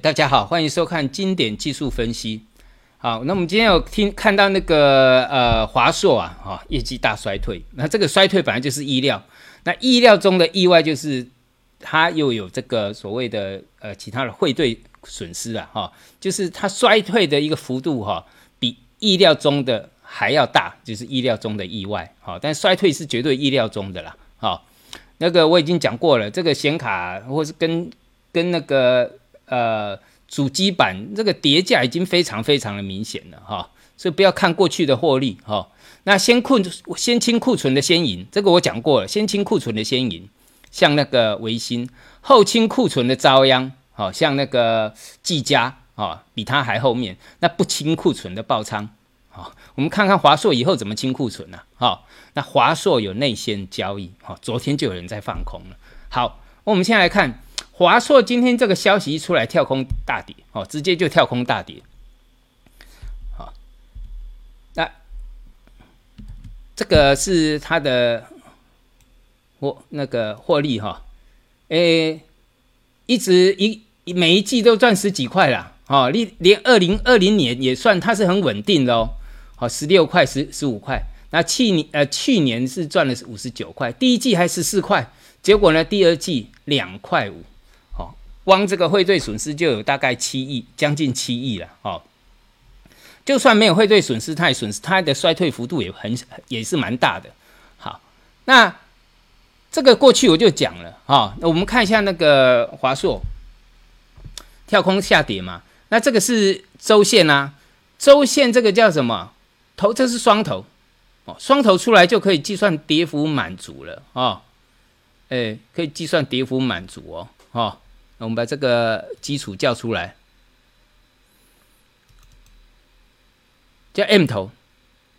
大家好，欢迎收看经典技术分析。好，那我们今天有听看到那个呃华硕啊，哈，业绩大衰退。那这个衰退本来就是意料，那意料中的意外就是它又有这个所谓的呃其他的汇兑损失啊，哈，就是它衰退的一个幅度哈，比意料中的还要大，就是意料中的意外。好，但衰退是绝对意料中的啦。好，那个我已经讲过了，这个显卡或是跟跟那个呃。主机板这个叠价已经非常非常的明显了哈，所以不要看过去的获利哈。那先库先清库存的先赢，这个我讲过了，先清库存的先赢，像那个维新；后清库存的遭殃，好像那个技嘉啊，比它还后面。那不清库存的爆仓，好，我们看看华硕以后怎么清库存呢？好，那华硕有内线交易，好，昨天就有人在放空了。好，我们先来看。华硕今天这个消息一出来，跳空大跌，哦，直接就跳空大跌，好，那这个是它的获那个获利哈，诶，一直一每一季都赚十几块啦，哦，连连二零二零年也算它是很稳定的哦，好，十六块十十五块，那去年呃去年是赚了五十九块，第一季还十四块，结果呢第二季两块五。光这个汇兑损失就有大概七亿，将近七亿了哦。就算没有汇兑损失，它也损失，它的衰退幅度也很也是蛮大的。好，那这个过去我就讲了哈。那我们看一下那个华硕跳空下跌嘛，那这个是周线啊，周线这个叫什么头？这是双头哦，双头出来就可以计算跌幅满足了哦。哎，可以计算跌幅满足哦，哦。我们把这个基础叫出来，叫 M 头，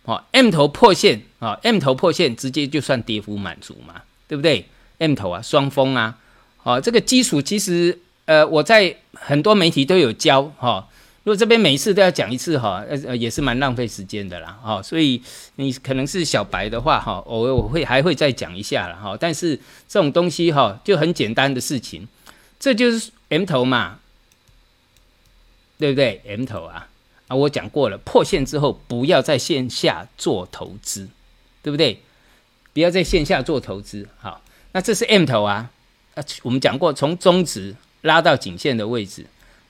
好，M 头破线啊，M 头破线直接就算跌幅满足嘛，对不对？M 头啊，双峰啊，好，这个基础其实呃，我在很多媒体都有教哈，如果这边每一次都要讲一次哈，呃呃，也是蛮浪费时间的啦，哈，所以你可能是小白的话哈，偶尔我会还会再讲一下了哈，但是这种东西哈，就很简单的事情。这就是 M 头嘛，对不对？M 头啊啊，我讲过了，破线之后不要在线下做投资，对不对？不要在线下做投资。好，那这是 M 头啊啊，我们讲过，从中值拉到颈线的位置，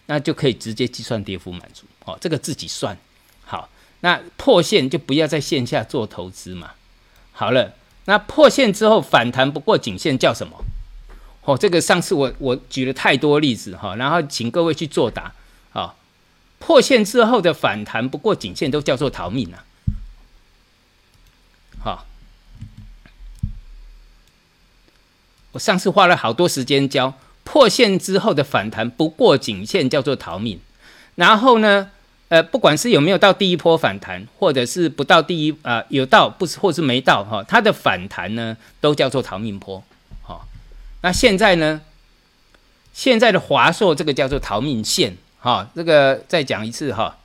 那就可以直接计算跌幅满足。哦，这个自己算。好，那破线就不要在线下做投资嘛。好了，那破线之后反弹不过颈线叫什么？哦，这个上次我我举了太多例子哈，然后请各位去作答啊。破线之后的反弹不过颈线都叫做逃命啊。好，我上次花了好多时间教破线之后的反弹不过颈线叫做逃命，然后呢，呃，不管是有没有到第一波反弹，或者是不到第一啊有到不是或是没到哈，它的反弹呢都叫做逃命坡。那现在呢？现在的华硕这个叫做逃命线，哈，这个再讲一次哈。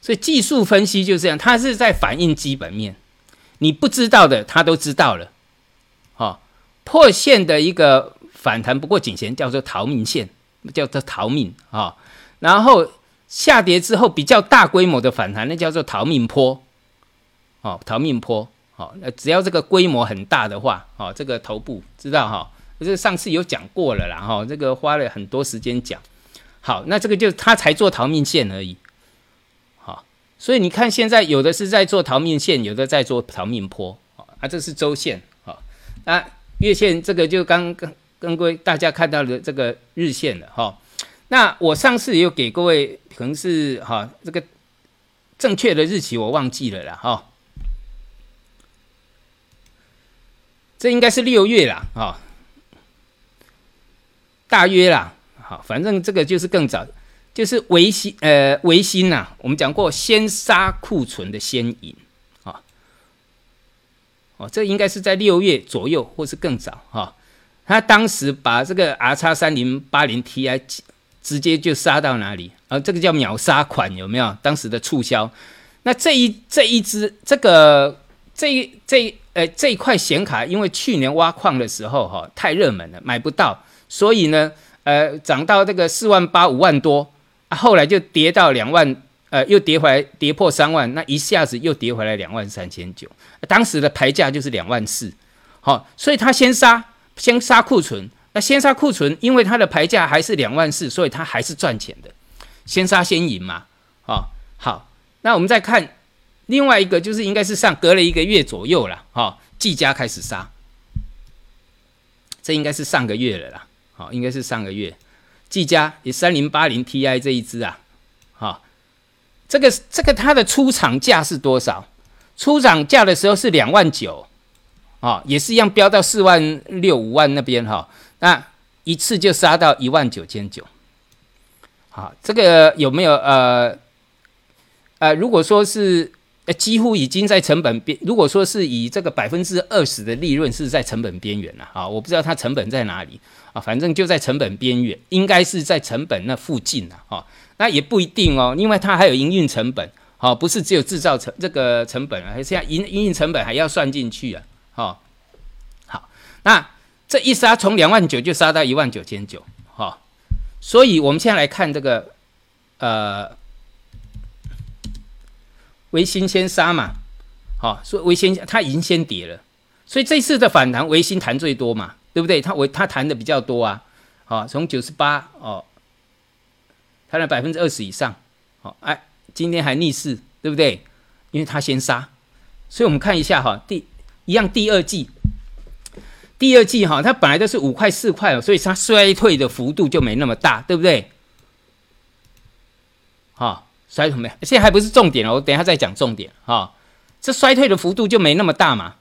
所以技术分析就是这样，它是在反映基本面，你不知道的它都知道了，哈。破线的一个反弹不过颈线叫做逃命线，叫做逃命啊。然后下跌之后比较大规模的反弹，那叫做逃命坡，哦，逃命坡。好，那只要这个规模很大的话，哦，这个头部知道哈，这上次有讲过了啦，哈，这个花了很多时间讲。好，那这个就他才做逃命线而已。好，所以你看现在有的是在做逃命线，有的在做逃命坡。啊，这是周线。好，那月线这个就刚刚跟各位大家看到的这个日线了哈。那我上次有给各位，可能是哈这个正确的日期我忘记了啦，哈。这应该是六月啦，啊，大约啦，好，反正这个就是更早，就是维新，呃，维新呐，我们讲过先杀库存的先赢，啊，哦，这应该是在六月左右或是更早，哈，他当时把这个 R 叉三零八零 Ti 直接就杀到哪里，啊，这个叫秒杀款有没有？当时的促销，那这一这一支这个这这。呃，这一块显卡因为去年挖矿的时候哈太热门了，买不到，所以呢，呃，涨到这个四万八五万多，啊，后来就跌到两万，呃，又跌回来，跌破三万，那一下子又跌回来两万三千九，当时的牌价就是两万四，好，所以他先杀，先杀库存，那先杀库存，因为它的牌价还是两万四，所以它还是赚钱的，先杀先赢嘛，好，好，那我们再看。另外一个就是应该是上隔了一个月左右了，哈，技嘉开始杀，这应该是上个月了啦，好，应该是上个月，技嘉也三零八零 Ti 这一支啊，好，这个这个它的出厂价是多少？出厂价的时候是两万九，啊，也是一样飙到四万六五万那边哈，那一次就杀到一万九千九，好，这个有没有呃呃，如果说是。几乎已经在成本边，如果说是以这个百分之二十的利润是在成本边缘了啊，我不知道它成本在哪里啊，反正就在成本边缘，应该是在成本那附近了哈。那也不一定哦，因为它还有营运成本，好，不是只有制造成这个成本啊，现在营营运成本还要算进去啊，好，好，那这一杀从两万九就杀到一万九千九，哈，所以我们现在来看这个，呃。维新先杀嘛，好，所以维新它已经先跌了，所以这次的反弹维新弹最多嘛，对不对？它维它弹的比较多啊，好，从九十八哦，弹了百分之二十以上，好，哎，今天还逆势，对不对？因为它先杀，所以我们看一下哈，第一样第二季，第二季哈，它本来都是五块四块哦，所以它衰退的幅度就没那么大，对不对？好。衰退没？现在还不是重点哦，我等下再讲重点哈。这衰退的幅度就没那么大嘛，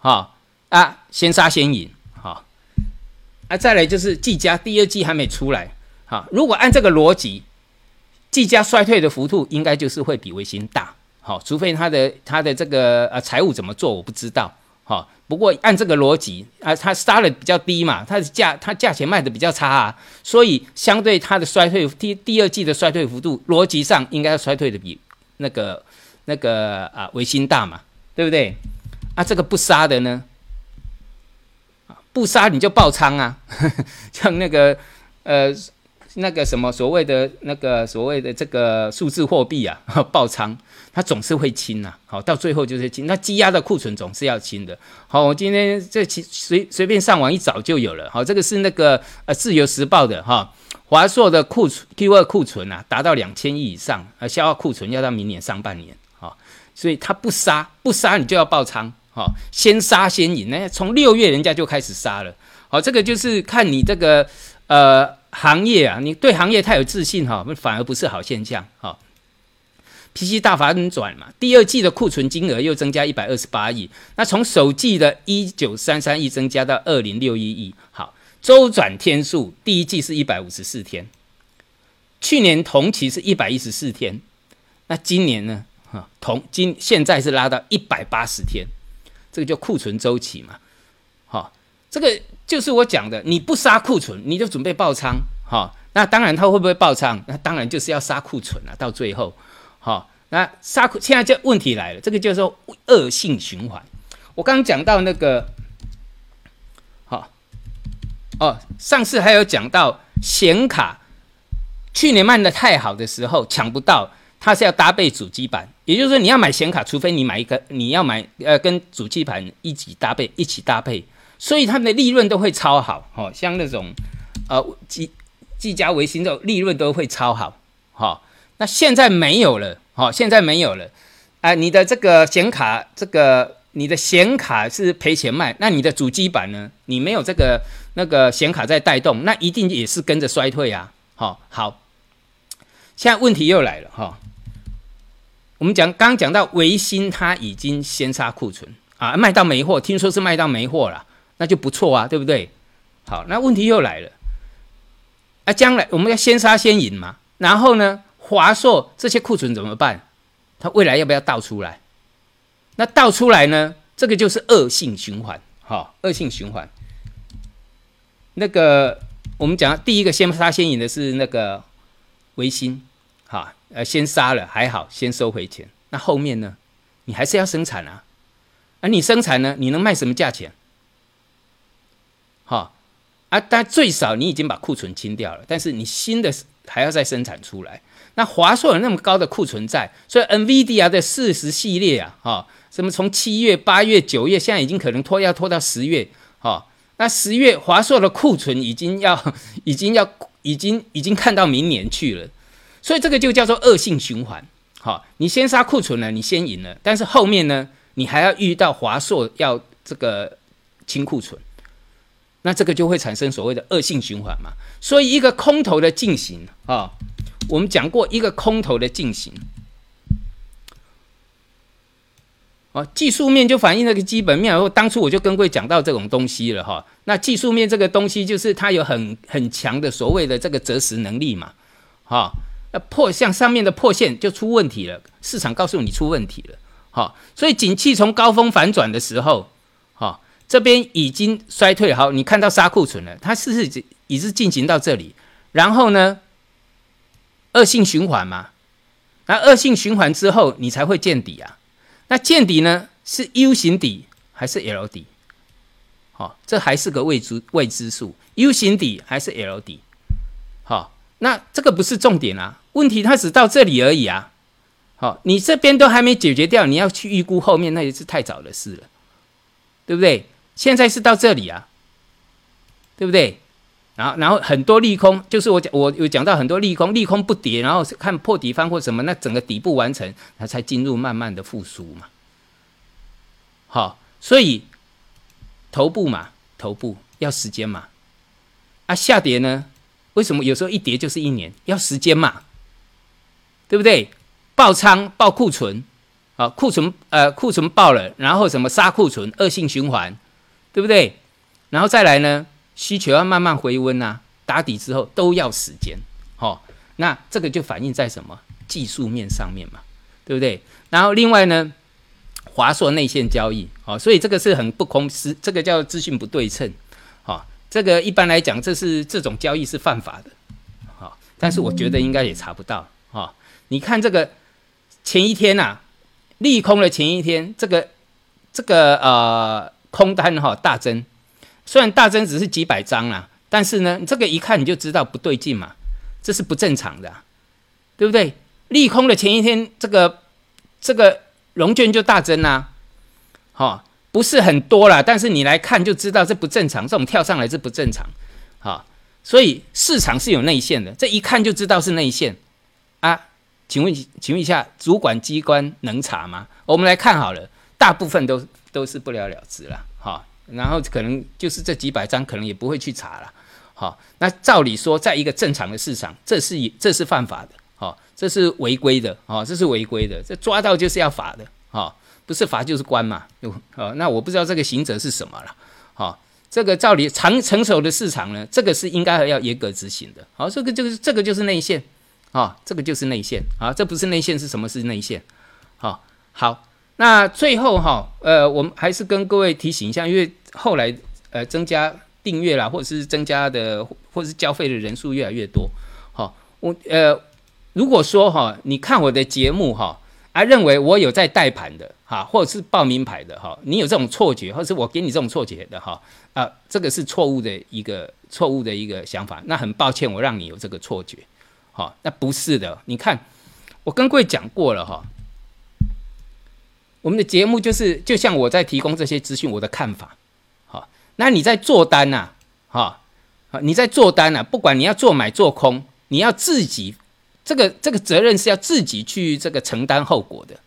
好啊，先杀先赢，好啊，再来就是季佳第二季还没出来，好，如果按这个逻辑，季佳衰退的幅度应该就是会比微星大，好，除非他的他的这个呃财务怎么做，我不知道。好，不过按这个逻辑啊，它杀的比较低嘛，它的价它价钱卖的比较差啊，所以相对它的衰退第第二季的衰退幅度，逻辑上应该要衰退的比那个那个啊维新大嘛，对不对？啊，这个不杀的呢，不杀你就爆仓啊，呵 呵像那个呃。那个什么所谓的那个所谓的这个数字货币啊，爆仓，它总是会清呐。好，到最后就是清。那积压的库存总是要清的。好，我今天这其随随便上网一找就有了。好，这个是那个呃自由时报的哈，华硕的库存 Q 二库存啊，达到两千亿以上，呃，消化库存要到明年上半年。好，所以它不杀不杀你就要爆仓。好，先杀先赢。那从六月人家就开始杀了。好，这个就是看你这个呃。行业啊，你对行业太有自信哈，反而不是好现象哈。PC 大反转嘛，第二季的库存金额又增加一百二十八亿，那从首季的一九三三亿增加到二零六一亿。好，周转天数第一季是一百五十四天，去年同期是一百一十四天，那今年呢？哈，同今现在是拉到一百八十天，这个叫库存周期嘛。好，这个。就是我讲的，你不杀库存，你就准备爆仓，好，那当然他会不会爆仓？那当然就是要杀库存了。到最后，好，那杀库，现在就问题来了，这个叫做恶性循环。我刚刚讲到那个，好，哦，上次还有讲到显卡，去年卖的太好的时候抢不到，它是要搭配主机板，也就是说你要买显卡，除非你买一个，你要买呃跟主机板一起搭配，一起搭配。所以他们的利润都会超好，哦，像那种，呃，技技嘉、维新的利润都会超好，哈。那现在没有了，哈，现在没有了，啊，你的这个显卡，这个你的显卡是赔钱卖，那你的主机板呢？你没有这个那个显卡在带动，那一定也是跟着衰退啊，好，好。现在问题又来了，哈，我们讲刚讲到维新，它已经先杀库存啊，卖到没货，听说是卖到没货了。那就不错啊，对不对？好，那问题又来了，啊，将来我们要先杀先赢嘛。然后呢，华硕这些库存怎么办？它未来要不要倒出来？那倒出来呢？这个就是恶性循环，哈，恶性循环。那个我们讲第一个先杀先赢的是那个维新，哈，呃，先杀了还好，先收回钱。那后面呢？你还是要生产啊。啊，你生产呢，你能卖什么价钱？好，啊，但最少你已经把库存清掉了，但是你新的还要再生产出来。那华硕有那么高的库存在，所以 NVIDIA 的四十系列啊，哈，什么从七月、八月、九月，现在已经可能拖要拖到十月，哈，那十月华硕的库存已经要、已经要、已经、已经看到明年去了，所以这个就叫做恶性循环，好，你先杀库存了，你先赢了，但是后面呢，你还要遇到华硕要这个清库存，那这个就会产生所谓的恶性循环嘛，所以一个空头的进行啊。我们讲过一个空头的进行，哦，技术面就反映那个基本面。然后当初我就跟各位讲到这种东西了哈。那技术面这个东西就是它有很很强的所谓的这个择时能力嘛，哈。那破像上面的破线就出问题了，市场告诉你出问题了，哈。所以景气从高峰反转的时候，这边已经衰退好，你看到杀库存了，它是是已是进行到这里，然后呢？恶性循环嘛，那恶性循环之后，你才会见底啊。那见底呢，是 U 型底还是 L 底？好，这还是个未知未知数。U 型底还是 L 底？好，那这个不是重点啊。问题它只到这里而已啊。好，你这边都还没解决掉，你要去预估后面，那也是太早的事了，对不对？现在是到这里啊，对不对？然后，然后很多利空，就是我讲，我有讲到很多利空，利空不跌，然后看破底方或什么，那整个底部完成，它才进入慢慢的复苏嘛。好，所以头部嘛，头部要时间嘛。啊，下跌呢？为什么有时候一跌就是一年？要时间嘛，对不对？爆仓、爆库存，啊，库存呃库存爆了，然后什么杀库存，恶性循环，对不对？然后再来呢？需求要慢慢回温呐，打底之后都要时间，好，那这个就反映在什么技术面上面嘛，对不对？然后另外呢，华硕内线交易，好，所以这个是很不公司，这个叫资讯不对称，好，这个一般来讲，这是这种交易是犯法的，好，但是我觉得应该也查不到，哈，你看这个前一天呐，利空的前一天，这个这个呃空单哈大增。虽然大增只是几百张啦，但是呢，这个一看你就知道不对劲嘛，这是不正常的，对不对？利空的前一天，这个这个融券就大增啦，哈，不是很多啦，但是你来看就知道这不正常，这种跳上来是不正常，哈，所以市场是有内线的，这一看就知道是内线啊。请问，请问一下，主管机关能查吗？我们来看好了，大部分都都是不了了之了，哈。然后可能就是这几百张，可能也不会去查了。哈，那照理说，在一个正常的市场，这是这是犯法的，哈，这是违规的，好，这是违规的，这抓到就是要罚的，哈，不是罚就是关嘛。哦，那我不知道这个刑责是什么了。哈，这个照理长成熟的市场呢，这个是应该要严格执行的。好，这个就是这个就是内线，啊，这个就是内线，啊，这不是内线是什么是内线？好，好。那最后哈，呃，我们还是跟各位提醒一下，因为后来呃增加订阅啦，或者是增加的，或者是交费的人数越来越多，好，我呃，如果说哈，你看我的节目哈，啊认为我有在带盘的哈，或者是报名牌的哈，你有这种错觉，或者是我给你这种错觉的哈，啊，这个是错误的一个错误的一个想法，那很抱歉，我让你有这个错觉，好，那不是的，你看我跟各位讲过了哈。我们的节目就是，就像我在提供这些资讯，我的看法，好，那你在做单呐，哈，好，你在做单呐，不管你要做买做空，你要自己，这个这个责任是要自己去这个承担后果的，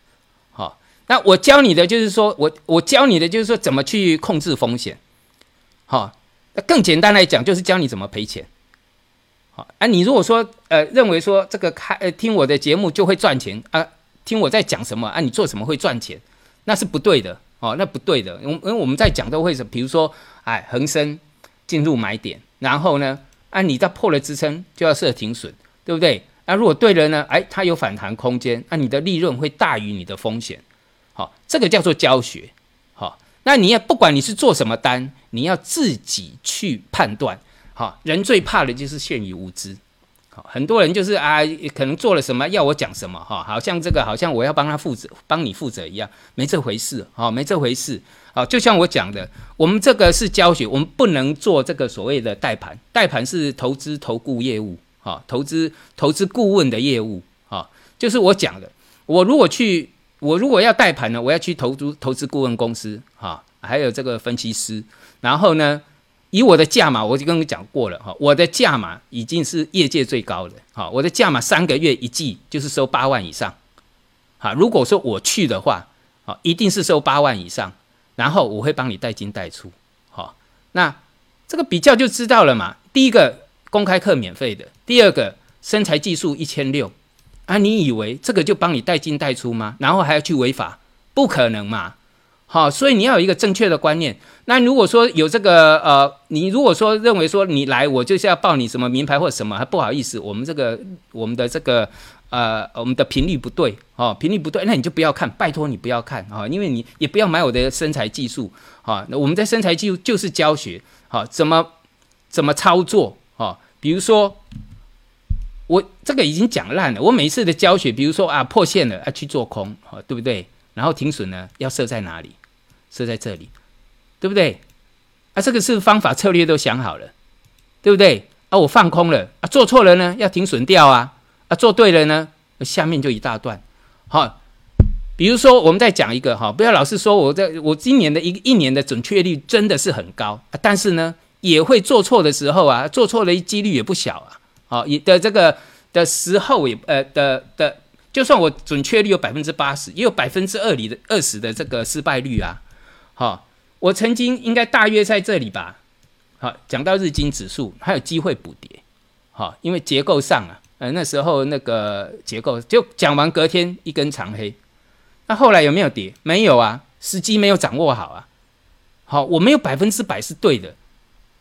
好，那我教你的就是说，我我教你的就是说怎么去控制风险，好，那更简单来讲就是教你怎么赔钱，好，啊，你如果说呃认为说这个开呃听我的节目就会赚钱啊。听我在讲什么啊？你做什么会赚钱？那是不对的哦，那不对的。因因为我们在讲都会是，比如说，哎，恒生进入买点，然后呢，啊，你在破了支撑就要设停损，对不对？那如果对了呢？哎，它有反弹空间，那你的利润会大于你的风险。好，这个叫做教学。好，那你也不管你是做什么单，你要自己去判断。好，人最怕的就是陷于无知。很多人就是啊，可能做了什么要我讲什么哈，好像这个好像我要帮他负责，帮你负责一样，没这回事哈，没这回事啊。就像我讲的，我们这个是教学，我们不能做这个所谓的代盘，代盘是投资投顾业务哈，投资投资顾问的业务哈，就是我讲的，我如果去，我如果要代盘呢，我要去投资投资顾问公司哈，还有这个分析师，然后呢？以我的价码，我就跟你讲过了哈，我的价码已经是业界最高的哈，我的价码三个月一季就是收八万以上，好，如果说我去的话，好，一定是收八万以上，然后我会帮你带进带出，好，那这个比较就知道了嘛。第一个公开课免费的，第二个身材技术一千六啊，你以为这个就帮你带进带出吗？然后还要去违法？不可能嘛。好，所以你要有一个正确的观念。那如果说有这个呃，你如果说认为说你来，我就是要报你什么名牌或什么，还不好意思，我们这个我们的这个呃，我们的频率不对哦，频率不对，那你就不要看，拜托你不要看啊，因为你也不要买我的身材技术啊。那我们的身材技术就是教学，好，怎么怎么操作啊？比如说我这个已经讲烂了，我每一次的教学，比如说啊破线了啊去做空，好，对不对？然后停损呢，要设在哪里？设在这里，对不对？啊，这个是方法策略都想好了，对不对？啊，我放空了啊，做错了呢，要停损掉啊，啊，做对了呢，下面就一大段。好，比如说我们再讲一个哈，不要老是说我在我今年的一一年的准确率真的是很高啊，但是呢，也会做错的时候啊，做错的几率也不小啊。好，也的这个的时候也呃的的。就算我准确率有百分之八十，也有百分之二里的二十的这个失败率啊！好，我曾经应该大约在这里吧。好，讲到日经指数，还有机会补跌。好，因为结构上啊，呃，那时候那个结构就讲完，隔天一根长黑。那后来有没有跌？没有啊，时机没有掌握好啊。好，我没有百分之百是对的。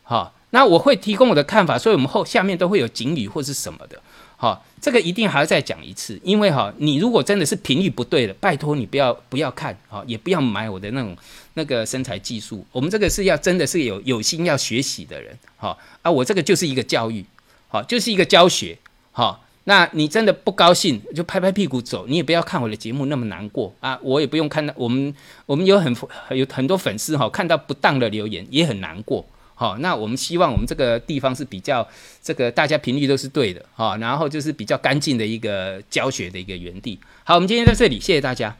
好，那我会提供我的看法，所以我们后下面都会有警语或是什么的。好，这个一定还要再讲一次，因为哈，你如果真的是频率不对的，拜托你不要不要看，好，也不要买我的那种那个身材技术。我们这个是要真的是有有心要学习的人，好啊，我这个就是一个教育，好，就是一个教学，好，那你真的不高兴就拍拍屁股走，你也不要看我的节目那么难过啊，我也不用看到我们我们有很有很多粉丝哈，看到不当的留言也很难过。好，那我们希望我们这个地方是比较这个大家频率都是对的，好，然后就是比较干净的一个教学的一个园地。好，我们今天在这里，谢谢大家。